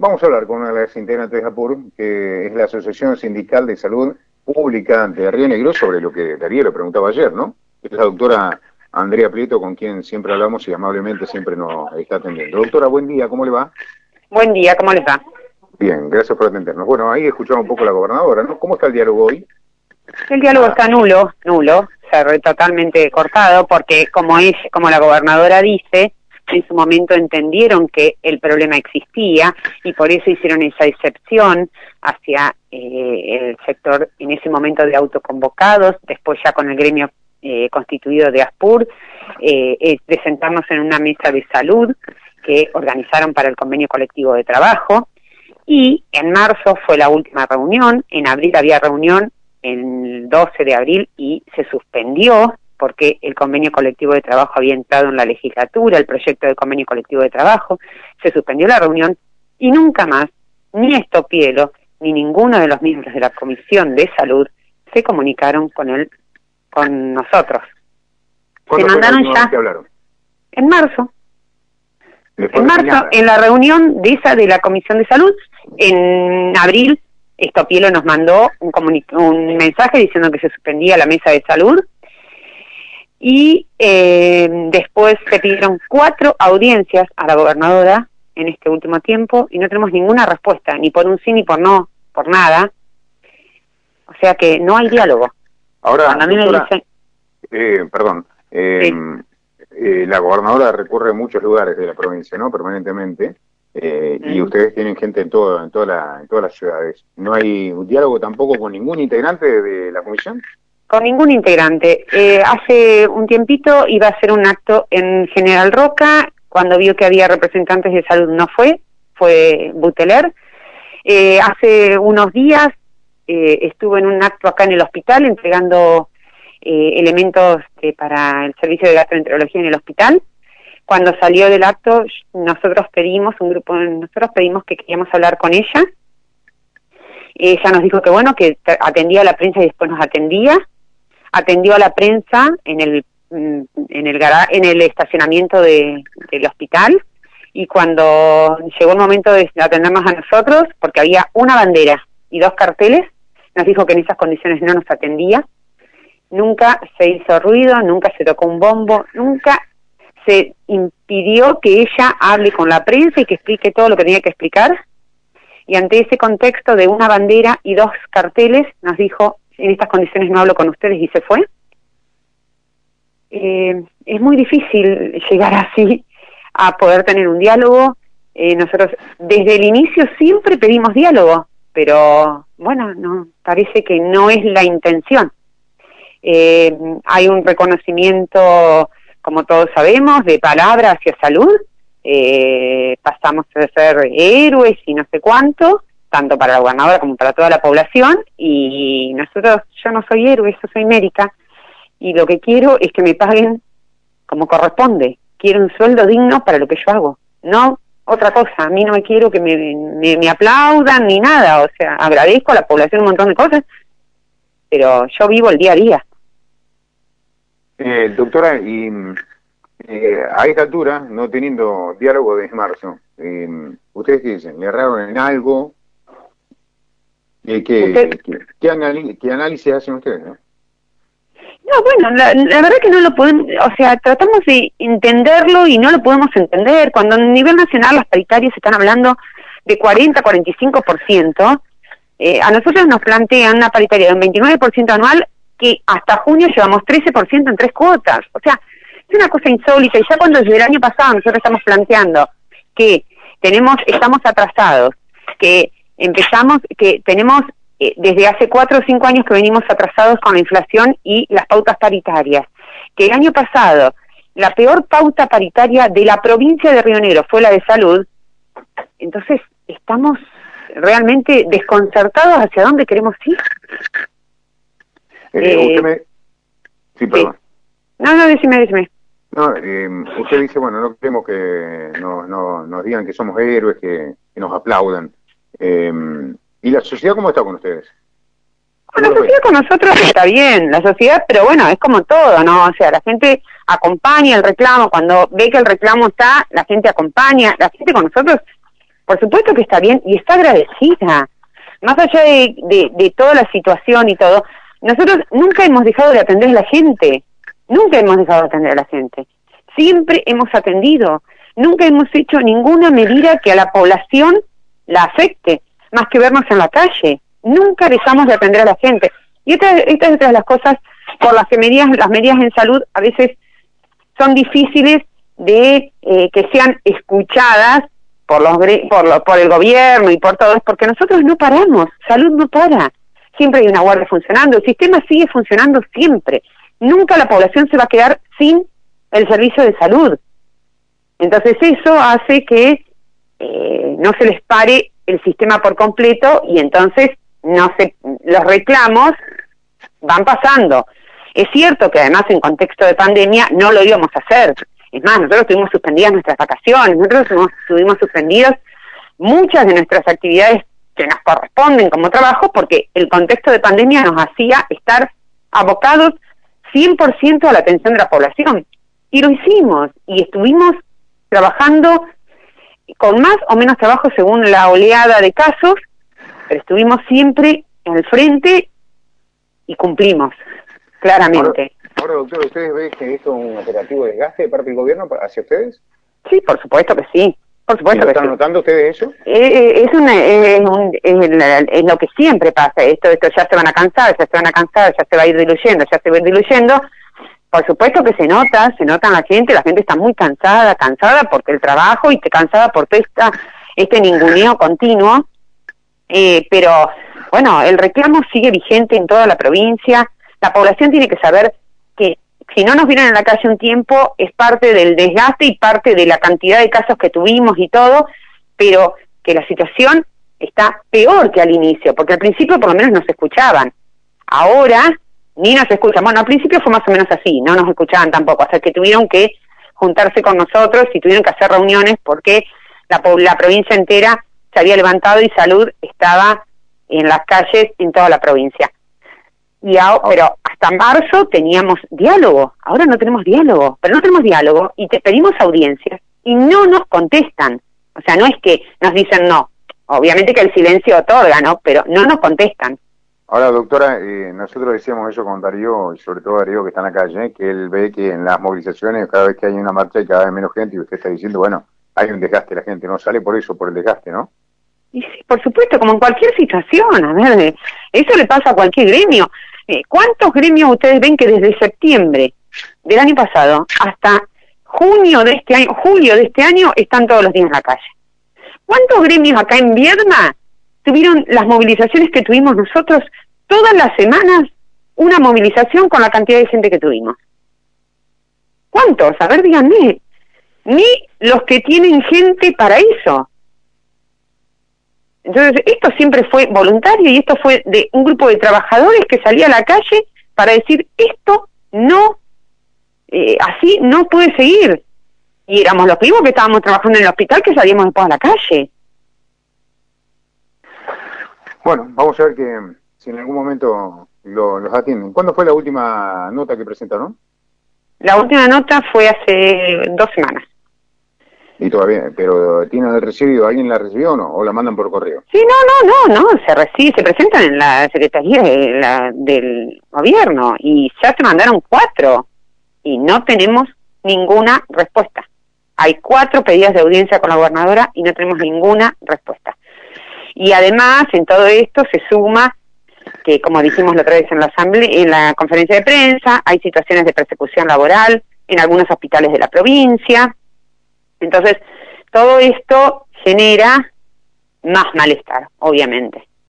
vamos a hablar con una de las integrantes de APUR, que es la Asociación Sindical de Salud Pública de Río Negro, sobre lo que Darío le preguntaba ayer, ¿no? Es la doctora Andrea Prieto, con quien siempre hablamos y amablemente siempre nos está atendiendo. Doctora, buen día, ¿cómo le va? Buen día, ¿cómo les va? Bien, gracias por atendernos. Bueno, ahí escuchamos un poco a la gobernadora, ¿no? ¿Cómo está el diálogo hoy? El diálogo está nulo, nulo, se totalmente cortado, porque como es, como la gobernadora dice, en su momento entendieron que el problema existía y por eso hicieron esa excepción hacia eh, el sector en ese momento de autoconvocados, después ya con el gremio eh, constituido de ASPUR, eh, presentarnos en una mesa de salud que organizaron para el convenio colectivo de trabajo y en marzo fue la última reunión, en abril había reunión el 12 de abril y se suspendió porque el convenio colectivo de trabajo había entrado en la legislatura, el proyecto de convenio colectivo de trabajo, se suspendió la reunión y nunca más, ni Estopielo, ni ninguno de los miembros de la Comisión de Salud se comunicaron con el con nosotros. Se mandaron ya en marzo. En marzo, en la reunión de esa de la Comisión de Salud, en abril, Estopielo nos mandó un, un mensaje diciendo que se suspendía la mesa de salud y eh, después se pidieron cuatro audiencias a la gobernadora en este último tiempo y no tenemos ninguna respuesta, ni por un sí ni por no, por nada. O sea que no hay diálogo. Ahora, eh, perdón, eh, eh, la gobernadora recurre a muchos lugares de la provincia, ¿no? Permanentemente. Y ustedes tienen gente en, todo, en, toda la, en todas las ciudades. ¿No hay un diálogo tampoco con ningún integrante de, la comisión? Con ningún integrante. hace un tiempito iba a hacer un acto en General Roca, cuando vio que había representantes de salud no fue, fue Buteler. hace unos días eh, estuvo en un acto acá en el hospital entregando eh, elementos eh, para el servicio de gastroenterología en el hospital. Cuando salió del acto, nosotros pedimos, un grupo, nosotros pedimos que queríamos hablar con ella. Ella nos dijo que bueno, que atendía a la prensa y después nos atendía. Atendió a la prensa en el mm, en el en el estacionamiento de, del hospital y cuando llegó el momento de atendernos a nosotros, porque había una bandera y dos carteles, nos dijo que en esas condiciones no nos atendía, nunca se hizo ruido, nunca se tocó un bombo, nunca se impidió que ella hable con la prensa y que explique todo lo que tenía que explicar. Y ante ese contexto de una bandera y dos carteles, nos dijo, en estas condiciones no hablo con ustedes y se fue. Eh, es muy difícil llegar así a poder tener un diálogo. Eh, nosotros desde el inicio siempre pedimos diálogo, pero bueno, no parece que no es la intención. Eh, hay un reconocimiento, como todos sabemos, de palabra hacia salud. Eh, pasamos a ser héroes y no sé cuánto, tanto para la gobernadora como para toda la población. Y nosotros, yo no soy héroe, yo soy médica. Y lo que quiero es que me paguen como corresponde. Quiero un sueldo digno para lo que yo hago. No otra cosa. A mí no me quiero que me, me, aplaudan ni nada. O sea, agradezco a la población un montón de cosas, pero yo vivo el día a día. Eh, doctora, y eh, a esta altura, no teniendo diálogo desde marzo, eh, ¿ustedes qué dicen? ¿Le erraron en algo? ¿Qué, qué, qué, análisis hacen ustedes? No? No, bueno, la, verdad que no lo podemos, o sea, tratamos de entenderlo y no lo podemos entender. Cuando a nivel nacional las paritarias están hablando de 40, 45%, eh, a nosotros nos plantean una paritaria de un 29% anual que hasta junio llevamos 13% en tres cuotas. O sea, es una cosa insólita. Y ya cuando desde el año pasado nosotros estamos planteando que tenemos, estamos atrasados, que empezamos, que tenemos eh, desde hace cuatro o cinco años que venimos atrasados con la inflación y las pautas paritarias, que el año pasado la peor pauta paritaria de la provincia de Río Negro fue la de salud, entonces estamos realmente desconcertados hacia dónde queremos ir. Eh, eh, usted me... Sí, perdón. No, no, decime, decime. No, usted dice, bueno, no queremos que no, no, nos digan que somos héroes, que, que nos aplaudan. Eh, ¿Y la sociedad cómo está con ustedes? la sociedad con nosotros está bien, la sociedad, pero bueno, es como todo, ¿no? O sea, la gente acompaña el reclamo, cuando ve que el reclamo está, la gente acompaña, la gente con nosotros por supuesto que está bien y está agradecida. Más allá de, de, toda la situación y todo, nosotros nunca hemos dejado de atender a la gente, nunca hemos dejado de atender a la gente. Siempre hemos atendido, nunca hemos hecho ninguna medida que a la población la afecte, más que vernos en la calle. Nunca dejamos de atender a la gente. Y esta, esta es otra de las cosas por las que medidas, las medidas en salud a veces son difíciles de eh, que sean escuchadas por los por, por el gobierno y por todos, porque nosotros no paramos, salud no para, siempre hay una guardia funcionando, el sistema sigue funcionando siempre, nunca la población se va a quedar sin el servicio de salud. Entonces eso hace que eh, no se les pare el sistema por completo y entonces no se los reclamos van pasando. Es cierto que además en contexto de pandemia no lo íbamos a hacer, es más, nosotros tuvimos suspendidas nuestras vacaciones, nosotros tuvimos suspendidas muchas de nuestras actividades que nos corresponden como trabajo porque el contexto de pandemia nos hacía estar abocados 100% a la atención de la población. Y lo hicimos y estuvimos trabajando con más o menos trabajo según la oleada de casos, pero estuvimos siempre en el frente y cumplimos, claramente. Ahora, doctor, ¿ustedes ven que esto es un operativo de desgaste de parte del gobierno hacia ustedes? Sí, por supuesto que sí. Por supuesto ¿Están notando ustedes eso? Eh, eh, es, una, es, un, es, lo que siempre pasa. Esto, esto ya se van a cansar, ya se van a cansar, ya se va a ir diluyendo, ya se va a ir diluyendo. Por supuesto que se nota, se nota la gente, la gente está muy cansada, cansada porque el trabajo y cansada por esta, este ninguneo continuo. Eh, pero bueno, el reclamo sigue vigente en toda la provincia. La población tiene que saber que si no nos vieron en la calle un tiempo es parte del desgaste y parte de la cantidad de casos que tuvimos y todo, pero que la situación está peor que al inicio, porque al principio por lo menos nos escuchaban. Ahora ni nos escuchan. Bueno, al principio fue más o menos así, no nos escuchaban tampoco, hasta que tuvieron que juntarse con nosotros y tuvieron que hacer reuniones porque la, la provincia entera se había levantado y salud estaba en las calles en toda la provincia. Y ahora, pero hasta marzo teníamos diálogo, ahora no tenemos diálogo, pero no tenemos diálogo y te pedimos audiencias y no nos contestan. O sea, no es que nos dicen no, obviamente que el silencio otorga, ¿no? Pero no nos contestan. Ahora, doctora, eh, nosotros decíamos eso con Darío, y sobre todo Darío que está en la calle, que él ve que en las movilizaciones, cada vez que hay una marcha hay cada vez menos gente, y usted está diciendo, bueno, hay un desgaste, la gente no sale por eso, por el desgaste, ¿no? Y sí, por supuesto, como en cualquier situación, a ver, eso le pasa a cualquier gremio. Eh, ¿Cuántos gremios ustedes ven que desde septiembre del año pasado hasta junio de este año, julio de este año, están todos los días en la calle? ¿Cuántos gremios acá en Viedma tuvieron las movilizaciones que tuvimos nosotros todas las semanas? Una movilización con la cantidad de gente que tuvimos. ¿Cuántos? A ver, díganme. Ni los que tienen gente para eso. Entonces, esto siempre fue voluntario y esto fue de un grupo de trabajadores que salía a la calle para decir, esto no, eh, así no puede seguir. Y éramos los primos que estábamos trabajando en el hospital que salíamos después a la calle. Bueno, vamos a ver que si en algún momento los atienden. ¿Cuándo fue la última nota que presentaron? La última nota fue hace dos semanas. Y todavía, pero ¿tienen el recibido? ¿Alguien la recibió o no? ¿O la mandan por correo? Sí, no, no, no, no, se recibe, se presentan en la Secretaría del Gobierno y ya se mandaron cuatro y no tenemos ninguna respuesta. Hay cuatro pedidas de audiencia con la gobernadora y no tenemos ninguna respuesta. Y además, en todo esto se suma que, como dijimos la otra vez en la asamblea, en la conferencia de prensa, hay situaciones de persecución laboral en algunos hospitales de la provincia, entonces, todo esto genera más malestar, obviamente.